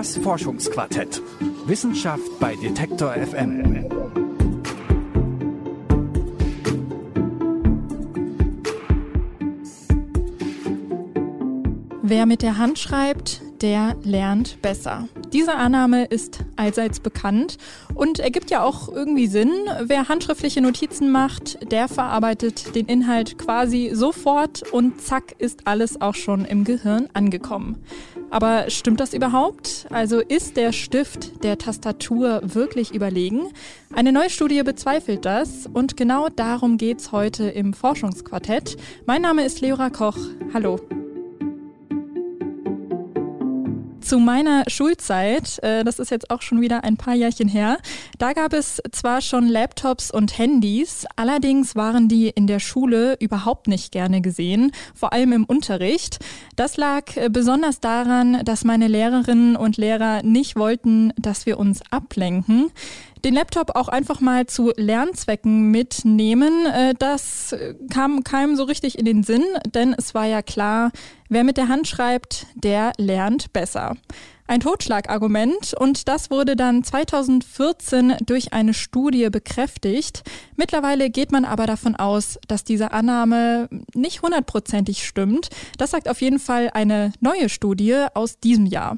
Das Forschungsquartett. Wissenschaft bei Detektor FM. Wer mit der Hand schreibt, der lernt besser. Diese Annahme ist allseits bekannt und ergibt ja auch irgendwie Sinn. Wer handschriftliche Notizen macht, der verarbeitet den Inhalt quasi sofort und zack ist alles auch schon im Gehirn angekommen. Aber stimmt das überhaupt? Also ist der Stift der Tastatur wirklich überlegen? Eine neue Studie bezweifelt das und genau darum geht's heute im Forschungsquartett. Mein Name ist Leora Koch. Hallo. Zu meiner Schulzeit, äh, das ist jetzt auch schon wieder ein paar Jährchen her, da gab es zwar schon Laptops und Handys, allerdings waren die in der Schule überhaupt nicht gerne gesehen, vor allem im Unterricht. Das lag äh, besonders daran, dass meine Lehrerinnen und Lehrer nicht wollten, dass wir uns ablenken den Laptop auch einfach mal zu Lernzwecken mitnehmen, äh, das kam keinem so richtig in den Sinn, denn es war ja klar, wer mit der Hand schreibt, der lernt besser. Ein Totschlagargument und das wurde dann 2014 durch eine Studie bekräftigt. Mittlerweile geht man aber davon aus, dass diese Annahme nicht hundertprozentig stimmt. Das sagt auf jeden Fall eine neue Studie aus diesem Jahr.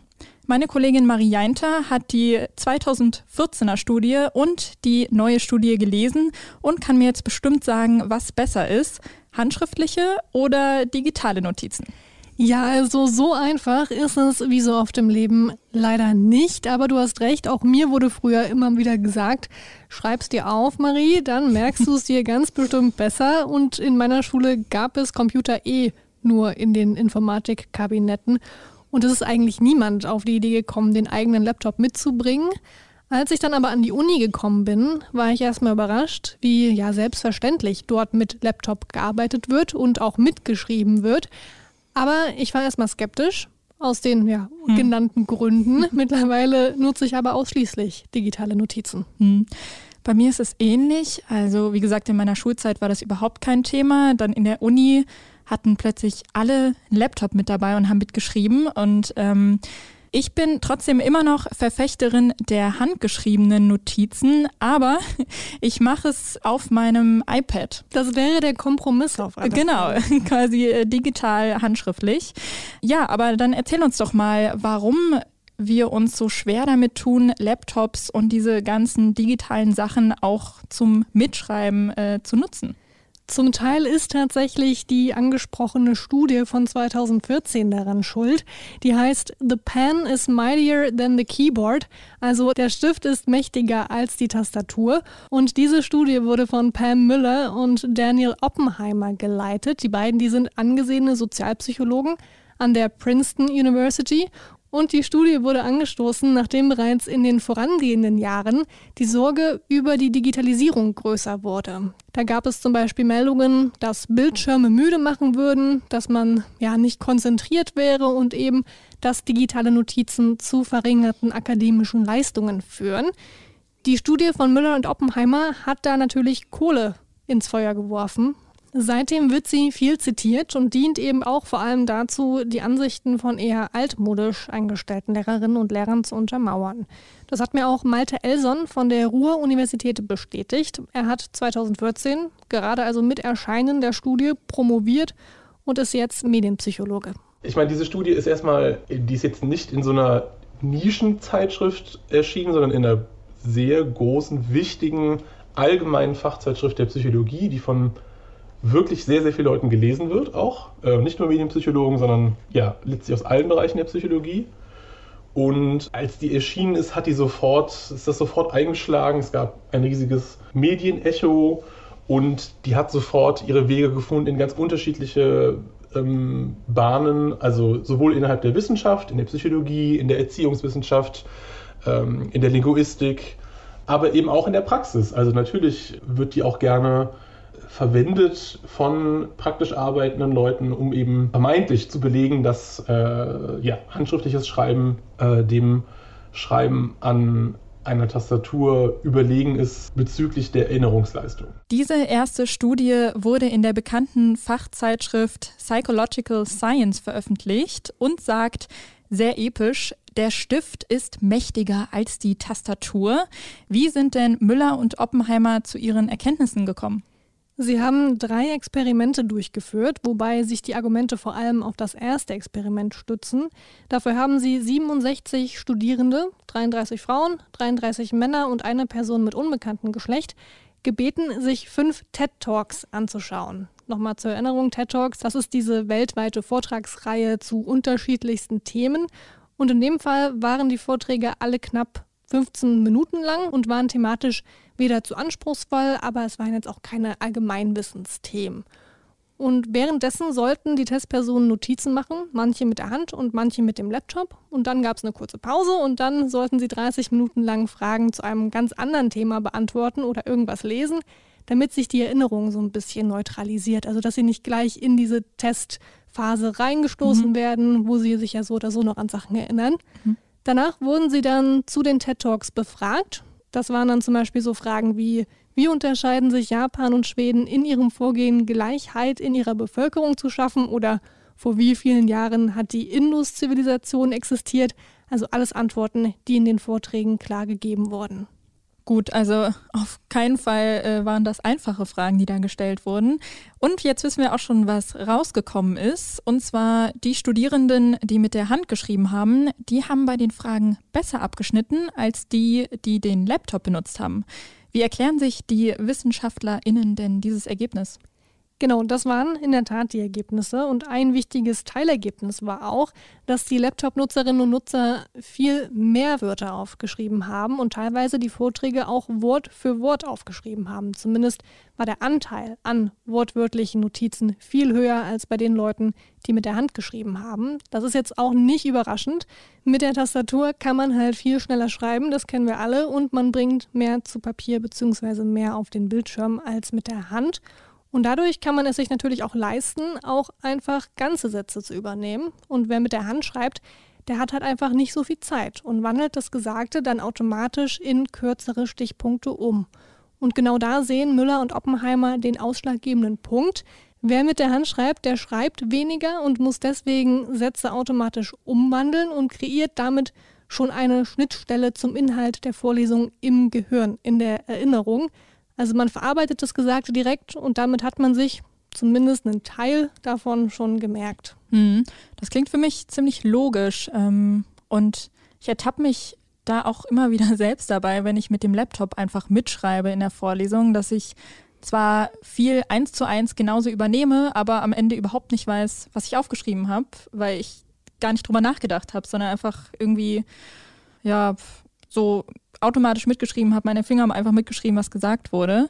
Meine Kollegin Marie Jainter hat die 2014er Studie und die neue Studie gelesen und kann mir jetzt bestimmt sagen, was besser ist, handschriftliche oder digitale Notizen. Ja, also so einfach ist es wie so oft im Leben leider nicht. Aber du hast recht, auch mir wurde früher immer wieder gesagt, schreib's dir auf, Marie, dann merkst du es dir ganz bestimmt besser. Und in meiner Schule gab es Computer eh nur in den Informatikkabinetten. Und es ist eigentlich niemand auf die Idee gekommen, den eigenen Laptop mitzubringen. Als ich dann aber an die Uni gekommen bin, war ich erstmal überrascht, wie ja selbstverständlich dort mit Laptop gearbeitet wird und auch mitgeschrieben wird. Aber ich war erstmal skeptisch aus den ja, hm. genannten Gründen. Mittlerweile nutze ich aber ausschließlich digitale Notizen. Hm. Bei mir ist es ähnlich. Also wie gesagt, in meiner Schulzeit war das überhaupt kein Thema. Dann in der Uni hatten plötzlich alle einen Laptop mit dabei und haben mitgeschrieben. Und ähm, ich bin trotzdem immer noch Verfechterin der handgeschriebenen Notizen, aber ich mache es auf meinem iPad. Das wäre der Kompromiss auf alle Genau, quasi äh, digital handschriftlich. Ja, aber dann erzähl uns doch mal, warum wir uns so schwer damit tun, Laptops und diese ganzen digitalen Sachen auch zum Mitschreiben äh, zu nutzen. Zum Teil ist tatsächlich die angesprochene Studie von 2014 daran schuld. Die heißt The Pen is mightier than the keyboard, also der Stift ist mächtiger als die Tastatur. Und diese Studie wurde von Pam Müller und Daniel Oppenheimer geleitet. Die beiden, die sind angesehene Sozialpsychologen an der Princeton University und die Studie wurde angestoßen, nachdem bereits in den vorangehenden Jahren die Sorge über die Digitalisierung größer wurde. Da gab es zum Beispiel Meldungen, dass Bildschirme müde machen würden, dass man ja nicht konzentriert wäre und eben, dass digitale Notizen zu verringerten akademischen Leistungen führen. Die Studie von Müller und Oppenheimer hat da natürlich Kohle ins Feuer geworfen Seitdem wird sie viel zitiert und dient eben auch vor allem dazu, die Ansichten von eher altmodisch eingestellten Lehrerinnen und Lehrern zu untermauern. Das hat mir auch Malte Elson von der Ruhr-Universität bestätigt. Er hat 2014, gerade also mit Erscheinen der Studie, promoviert und ist jetzt Medienpsychologe. Ich meine, diese Studie ist erstmal, die ist jetzt nicht in so einer Nischenzeitschrift erschienen, sondern in einer sehr großen, wichtigen, allgemeinen Fachzeitschrift der Psychologie, die von wirklich sehr, sehr vielen Leuten gelesen wird, auch. Äh, nicht nur Medienpsychologen, sondern ja, letztlich aus allen Bereichen der Psychologie. Und als die erschienen ist, hat die sofort, ist das sofort eingeschlagen. Es gab ein riesiges Medienecho und die hat sofort ihre Wege gefunden in ganz unterschiedliche ähm, Bahnen, also sowohl innerhalb der Wissenschaft, in der Psychologie, in der Erziehungswissenschaft, ähm, in der Linguistik, aber eben auch in der Praxis. Also natürlich wird die auch gerne verwendet von praktisch arbeitenden Leuten, um eben vermeintlich zu belegen, dass äh, ja, handschriftliches Schreiben äh, dem Schreiben an einer Tastatur überlegen ist bezüglich der Erinnerungsleistung. Diese erste Studie wurde in der bekannten Fachzeitschrift Psychological Science veröffentlicht und sagt, sehr episch, der Stift ist mächtiger als die Tastatur. Wie sind denn Müller und Oppenheimer zu ihren Erkenntnissen gekommen? Sie haben drei Experimente durchgeführt, wobei sich die Argumente vor allem auf das erste Experiment stützen. Dafür haben sie 67 Studierende, 33 Frauen, 33 Männer und eine Person mit unbekanntem Geschlecht, gebeten, sich fünf TED Talks anzuschauen. Nochmal zur Erinnerung, TED Talks, das ist diese weltweite Vortragsreihe zu unterschiedlichsten Themen. Und in dem Fall waren die Vorträge alle knapp 15 Minuten lang und waren thematisch weder zu anspruchsvoll, aber es waren jetzt auch keine Allgemeinwissensthemen. Und währenddessen sollten die Testpersonen Notizen machen, manche mit der Hand und manche mit dem Laptop. Und dann gab es eine kurze Pause und dann sollten sie 30 Minuten lang Fragen zu einem ganz anderen Thema beantworten oder irgendwas lesen, damit sich die Erinnerung so ein bisschen neutralisiert. Also dass sie nicht gleich in diese Testphase reingestoßen mhm. werden, wo sie sich ja so oder so noch an Sachen erinnern. Mhm. Danach wurden sie dann zu den TED Talks befragt das waren dann zum Beispiel so Fragen wie, wie unterscheiden sich Japan und Schweden in ihrem Vorgehen, Gleichheit in ihrer Bevölkerung zu schaffen oder vor wie vielen Jahren hat die Indus-Zivilisation existiert? Also alles Antworten, die in den Vorträgen klar gegeben wurden. Gut, also auf keinen Fall äh, waren das einfache Fragen, die da gestellt wurden. Und jetzt wissen wir auch schon, was rausgekommen ist. Und zwar die Studierenden, die mit der Hand geschrieben haben, die haben bei den Fragen besser abgeschnitten als die, die den Laptop benutzt haben. Wie erklären sich die WissenschaftlerInnen denn dieses Ergebnis? Genau, das waren in der Tat die Ergebnisse. Und ein wichtiges Teilergebnis war auch, dass die Laptop-Nutzerinnen und Nutzer viel mehr Wörter aufgeschrieben haben und teilweise die Vorträge auch Wort für Wort aufgeschrieben haben. Zumindest war der Anteil an wortwörtlichen Notizen viel höher als bei den Leuten, die mit der Hand geschrieben haben. Das ist jetzt auch nicht überraschend. Mit der Tastatur kann man halt viel schneller schreiben, das kennen wir alle, und man bringt mehr zu Papier bzw. mehr auf den Bildschirm als mit der Hand. Und dadurch kann man es sich natürlich auch leisten, auch einfach ganze Sätze zu übernehmen. Und wer mit der Hand schreibt, der hat halt einfach nicht so viel Zeit und wandelt das Gesagte dann automatisch in kürzere Stichpunkte um. Und genau da sehen Müller und Oppenheimer den ausschlaggebenden Punkt. Wer mit der Hand schreibt, der schreibt weniger und muss deswegen Sätze automatisch umwandeln und kreiert damit schon eine Schnittstelle zum Inhalt der Vorlesung im Gehirn, in der Erinnerung. Also man verarbeitet das Gesagte direkt und damit hat man sich zumindest einen Teil davon schon gemerkt. Mhm. Das klingt für mich ziemlich logisch ähm, und ich ertappe mich da auch immer wieder selbst dabei, wenn ich mit dem Laptop einfach mitschreibe in der Vorlesung, dass ich zwar viel eins zu eins genauso übernehme, aber am Ende überhaupt nicht weiß, was ich aufgeschrieben habe, weil ich gar nicht drüber nachgedacht habe, sondern einfach irgendwie ja so automatisch mitgeschrieben habe. Meine Finger haben einfach mitgeschrieben, was gesagt wurde.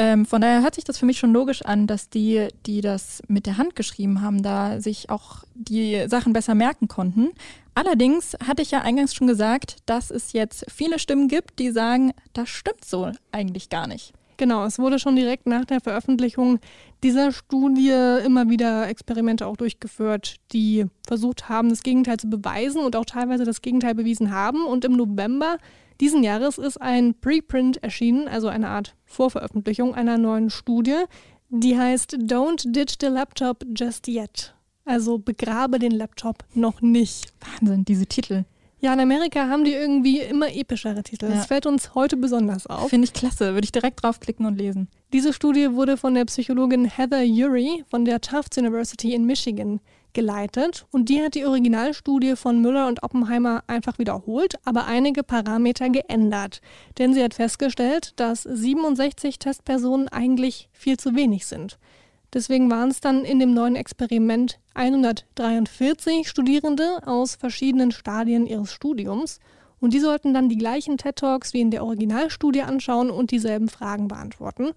Ähm, von daher hört sich das für mich schon logisch an, dass die, die das mit der Hand geschrieben haben, da sich auch die Sachen besser merken konnten. Allerdings hatte ich ja eingangs schon gesagt, dass es jetzt viele Stimmen gibt, die sagen, das stimmt so eigentlich gar nicht. Genau, es wurde schon direkt nach der Veröffentlichung dieser Studie immer wieder Experimente auch durchgeführt, die versucht haben, das Gegenteil zu beweisen und auch teilweise das Gegenteil bewiesen haben. Und im November diesen Jahres ist ein Preprint erschienen, also eine Art Vorveröffentlichung einer neuen Studie, die heißt Don't Ditch the Laptop Just Yet. Also begrabe den Laptop noch nicht. Wahnsinn, diese Titel. Ja, in Amerika haben die irgendwie immer epischere Titel. Ja. Das fällt uns heute besonders auf. Finde ich klasse, würde ich direkt draufklicken und lesen. Diese Studie wurde von der Psychologin Heather Urey von der Tufts University in Michigan geleitet und die hat die Originalstudie von Müller und Oppenheimer einfach wiederholt, aber einige Parameter geändert. Denn sie hat festgestellt, dass 67 Testpersonen eigentlich viel zu wenig sind. Deswegen waren es dann in dem neuen Experiment 143 Studierende aus verschiedenen Stadien ihres Studiums und die sollten dann die gleichen TED Talks wie in der Originalstudie anschauen und dieselben Fragen beantworten.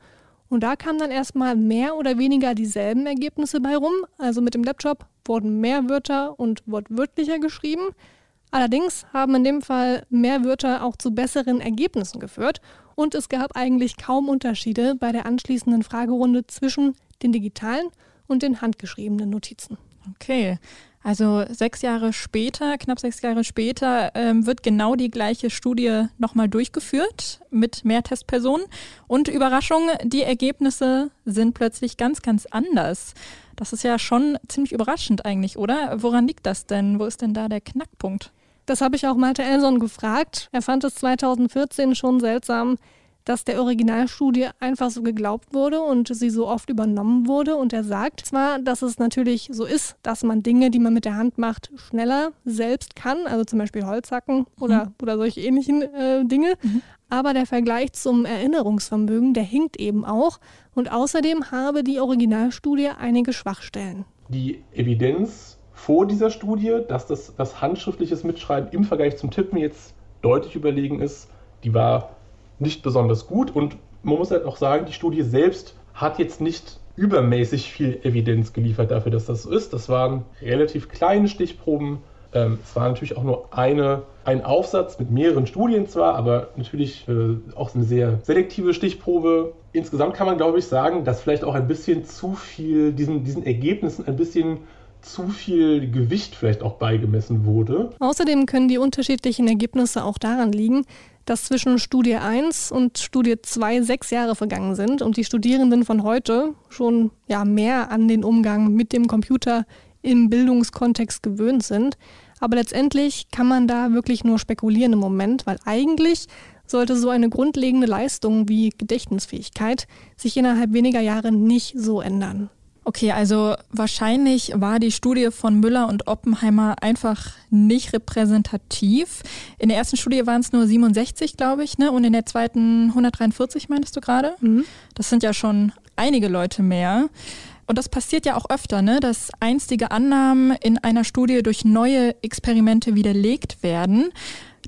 Und da kamen dann erstmal mehr oder weniger dieselben Ergebnisse bei rum. Also mit dem Laptop wurden mehr Wörter und wortwörtlicher geschrieben. Allerdings haben in dem Fall mehr Wörter auch zu besseren Ergebnissen geführt. Und es gab eigentlich kaum Unterschiede bei der anschließenden Fragerunde zwischen den digitalen und den handgeschriebenen Notizen. Okay, also sechs Jahre später, knapp sechs Jahre später, ähm, wird genau die gleiche Studie nochmal durchgeführt mit mehr Testpersonen. Und Überraschung, die Ergebnisse sind plötzlich ganz, ganz anders. Das ist ja schon ziemlich überraschend eigentlich, oder? Woran liegt das denn? Wo ist denn da der Knackpunkt? Das habe ich auch Malte Elson gefragt. Er fand es 2014 schon seltsam, dass der Originalstudie einfach so geglaubt wurde und sie so oft übernommen wurde. Und er sagt zwar, dass es natürlich so ist, dass man Dinge, die man mit der Hand macht, schneller selbst kann, also zum Beispiel Holzhacken oder, mhm. oder solche ähnlichen äh, Dinge. Mhm. Aber der Vergleich zum Erinnerungsvermögen, der hinkt eben auch. Und außerdem habe die Originalstudie einige Schwachstellen. Die Evidenz vor dieser Studie, dass das, das handschriftliches Mitschreiben im Vergleich zum Tippen jetzt deutlich überlegen ist, die war nicht besonders gut. Und man muss halt auch sagen, die Studie selbst hat jetzt nicht übermäßig viel Evidenz geliefert dafür, dass das so ist. Das waren relativ kleine Stichproben. Ähm, es war natürlich auch nur eine, ein Aufsatz mit mehreren Studien zwar, aber natürlich äh, auch eine sehr selektive Stichprobe. Insgesamt kann man, glaube ich, sagen, dass vielleicht auch ein bisschen zu viel, diesen, diesen Ergebnissen ein bisschen zu viel Gewicht vielleicht auch beigemessen wurde. Außerdem können die unterschiedlichen Ergebnisse auch daran liegen, dass zwischen Studie 1 und Studie 2 sechs Jahre vergangen sind und die Studierenden von heute schon ja, mehr an den Umgang mit dem Computer im Bildungskontext gewöhnt sind. Aber letztendlich kann man da wirklich nur spekulieren im Moment, weil eigentlich sollte so eine grundlegende Leistung wie Gedächtnisfähigkeit sich innerhalb weniger Jahre nicht so ändern. Okay, also wahrscheinlich war die Studie von Müller und Oppenheimer einfach nicht repräsentativ. In der ersten Studie waren es nur 67, glaube ich, ne? Und in der zweiten 143, meintest du gerade? Mhm. Das sind ja schon einige Leute mehr. Und das passiert ja auch öfter, ne? dass einstige Annahmen in einer Studie durch neue Experimente widerlegt werden.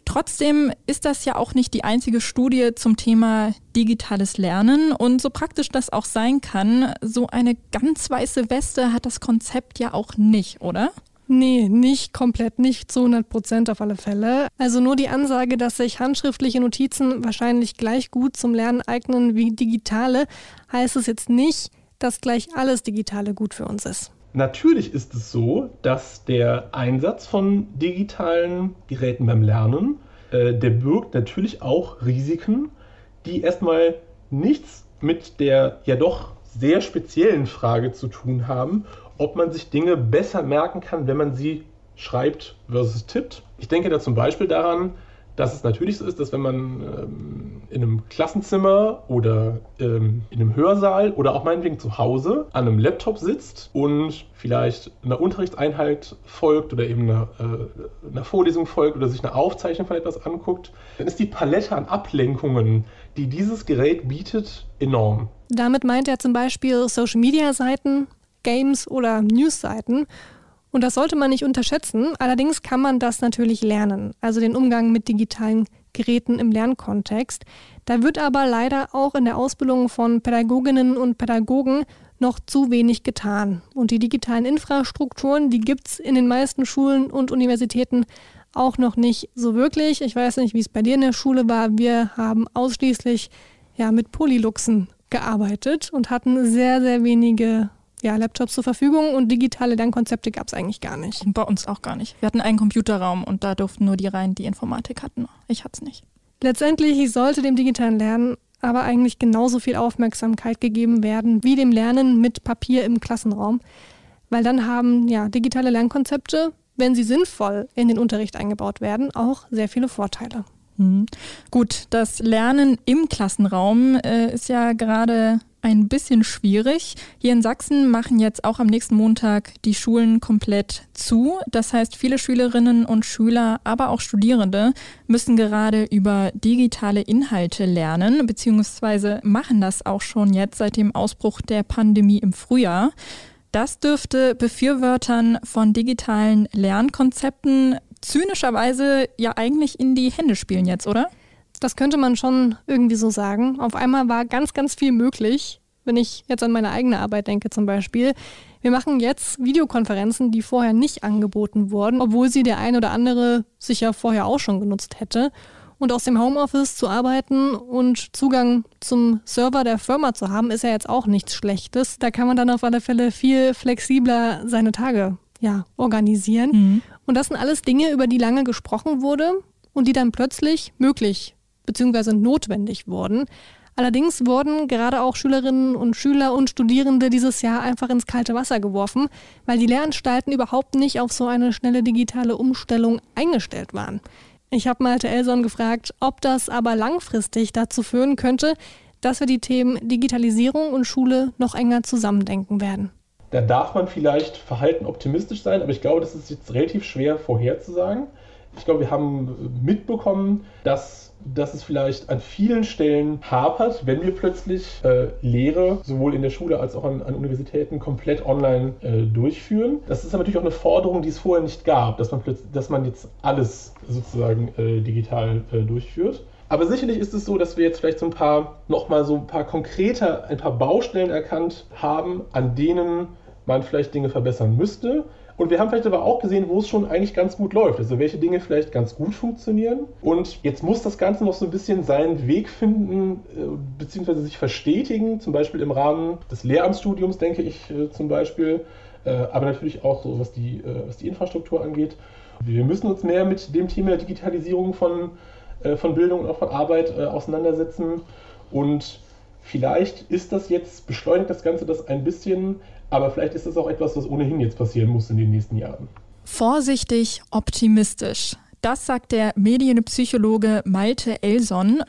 Trotzdem ist das ja auch nicht die einzige Studie zum Thema digitales Lernen. Und so praktisch das auch sein kann, so eine ganz weiße Weste hat das Konzept ja auch nicht, oder? Nee, nicht komplett, nicht zu 100 Prozent auf alle Fälle. Also nur die Ansage, dass sich handschriftliche Notizen wahrscheinlich gleich gut zum Lernen eignen wie digitale, heißt es jetzt nicht, dass gleich alles Digitale gut für uns ist. Natürlich ist es so, dass der Einsatz von digitalen Geräten beim Lernen, äh, der birgt natürlich auch Risiken, die erstmal nichts mit der ja doch sehr speziellen Frage zu tun haben, ob man sich Dinge besser merken kann, wenn man sie schreibt versus tippt. Ich denke da zum Beispiel daran, dass es natürlich so ist, dass wenn man ähm, in einem Klassenzimmer oder ähm, in einem Hörsaal oder auch meinetwegen zu Hause an einem Laptop sitzt und vielleicht einer Unterrichtseinheit folgt oder eben einer, äh, einer Vorlesung folgt oder sich eine Aufzeichnung von etwas anguckt, dann ist die Palette an Ablenkungen, die dieses Gerät bietet, enorm. Damit meint er zum Beispiel Social-Media-Seiten, Games oder News-Seiten und das sollte man nicht unterschätzen. Allerdings kann man das natürlich lernen, also den Umgang mit digitalen Geräten im Lernkontext. Da wird aber leider auch in der Ausbildung von Pädagoginnen und Pädagogen noch zu wenig getan. Und die digitalen Infrastrukturen, die gibt es in den meisten Schulen und Universitäten auch noch nicht so wirklich. Ich weiß nicht, wie es bei dir in der Schule war. Wir haben ausschließlich ja, mit Polyluxen gearbeitet und hatten sehr, sehr wenige ja, Laptops zur Verfügung und digitale Lernkonzepte gab es eigentlich gar nicht. bei uns auch gar nicht. Wir hatten einen Computerraum und da durften nur die rein, die Informatik hatten. Ich hatte es nicht. Letztendlich sollte dem digitalen Lernen aber eigentlich genauso viel Aufmerksamkeit gegeben werden wie dem Lernen mit Papier im Klassenraum. Weil dann haben ja digitale Lernkonzepte, wenn sie sinnvoll in den Unterricht eingebaut werden, auch sehr viele Vorteile. Mhm. Gut, das Lernen im Klassenraum äh, ist ja gerade ein bisschen schwierig. Hier in Sachsen machen jetzt auch am nächsten Montag die Schulen komplett zu. Das heißt, viele Schülerinnen und Schüler, aber auch Studierende müssen gerade über digitale Inhalte lernen, beziehungsweise machen das auch schon jetzt seit dem Ausbruch der Pandemie im Frühjahr. Das dürfte Befürwortern von digitalen Lernkonzepten zynischerweise ja eigentlich in die Hände spielen jetzt, oder? Das könnte man schon irgendwie so sagen. Auf einmal war ganz, ganz viel möglich. Wenn ich jetzt an meine eigene Arbeit denke zum Beispiel. Wir machen jetzt Videokonferenzen, die vorher nicht angeboten wurden, obwohl sie der ein oder andere sicher vorher auch schon genutzt hätte. Und aus dem Homeoffice zu arbeiten und Zugang zum Server der Firma zu haben, ist ja jetzt auch nichts Schlechtes. Da kann man dann auf alle Fälle viel flexibler seine Tage ja, organisieren. Mhm. Und das sind alles Dinge, über die lange gesprochen wurde und die dann plötzlich möglich bzw. notwendig wurden. Allerdings wurden gerade auch Schülerinnen und Schüler und Studierende dieses Jahr einfach ins kalte Wasser geworfen, weil die Lehranstalten überhaupt nicht auf so eine schnelle digitale Umstellung eingestellt waren. Ich habe Malte Elson gefragt, ob das aber langfristig dazu führen könnte, dass wir die Themen Digitalisierung und Schule noch enger zusammendenken werden. Da darf man vielleicht verhalten optimistisch sein, aber ich glaube, das ist jetzt relativ schwer vorherzusagen. Ich glaube, wir haben mitbekommen, dass, dass es vielleicht an vielen Stellen hapert, wenn wir plötzlich äh, Lehre sowohl in der Schule als auch an, an Universitäten komplett online äh, durchführen. Das ist natürlich auch eine Forderung, die es vorher nicht gab, dass man, plötzlich, dass man jetzt alles sozusagen äh, digital äh, durchführt. Aber sicherlich ist es so, dass wir jetzt vielleicht so ein paar, nochmal so ein paar konkreter, ein paar Baustellen erkannt haben, an denen man vielleicht Dinge verbessern müsste. Und wir haben vielleicht aber auch gesehen, wo es schon eigentlich ganz gut läuft. Also welche Dinge vielleicht ganz gut funktionieren. Und jetzt muss das Ganze noch so ein bisschen seinen Weg finden, äh, beziehungsweise sich verstetigen. Zum Beispiel im Rahmen des Lehramtsstudiums, denke ich äh, zum Beispiel. Äh, aber natürlich auch so, was die, was die Infrastruktur angeht. Wir müssen uns mehr mit dem Thema Digitalisierung von, von Bildung und auch von Arbeit auseinandersetzen. Und vielleicht ist das jetzt, beschleunigt das Ganze das ein bisschen, aber vielleicht ist das auch etwas, was ohnehin jetzt passieren muss in den nächsten Jahren. Vorsichtig optimistisch. Das sagt der Medienpsychologe Malte Elson.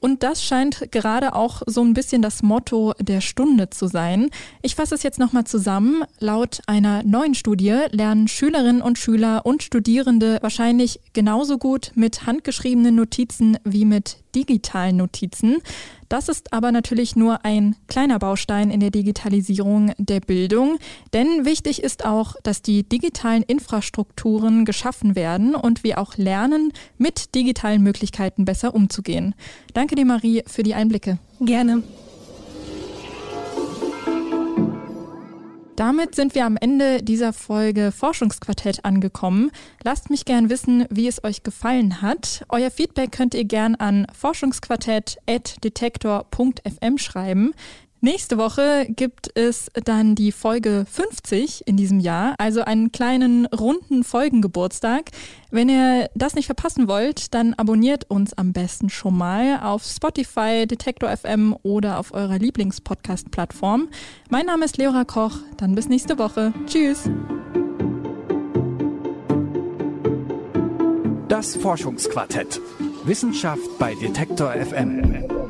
Und das scheint gerade auch so ein bisschen das Motto der Stunde zu sein. Ich fasse es jetzt nochmal zusammen. Laut einer neuen Studie lernen Schülerinnen und Schüler und Studierende wahrscheinlich genauso gut mit handgeschriebenen Notizen wie mit digitalen Notizen. Das ist aber natürlich nur ein kleiner Baustein in der Digitalisierung der Bildung, denn wichtig ist auch, dass die digitalen Infrastrukturen geschaffen werden und wir auch lernen, mit digitalen Möglichkeiten besser umzugehen. Danke dir, Marie, für die Einblicke. Gerne. Damit sind wir am Ende dieser Folge Forschungsquartett angekommen. Lasst mich gern wissen, wie es euch gefallen hat. Euer Feedback könnt ihr gern an forschungsquartett.detektor.fm schreiben. Nächste Woche gibt es dann die Folge 50 in diesem Jahr, also einen kleinen runden Folgengeburtstag. Wenn ihr das nicht verpassen wollt, dann abonniert uns am besten schon mal auf Spotify, Detektor FM oder auf eurer Lieblingspodcast-Plattform. Mein Name ist Leora Koch, dann bis nächste Woche. Tschüss. Das Forschungsquartett. Wissenschaft bei Detektor FM.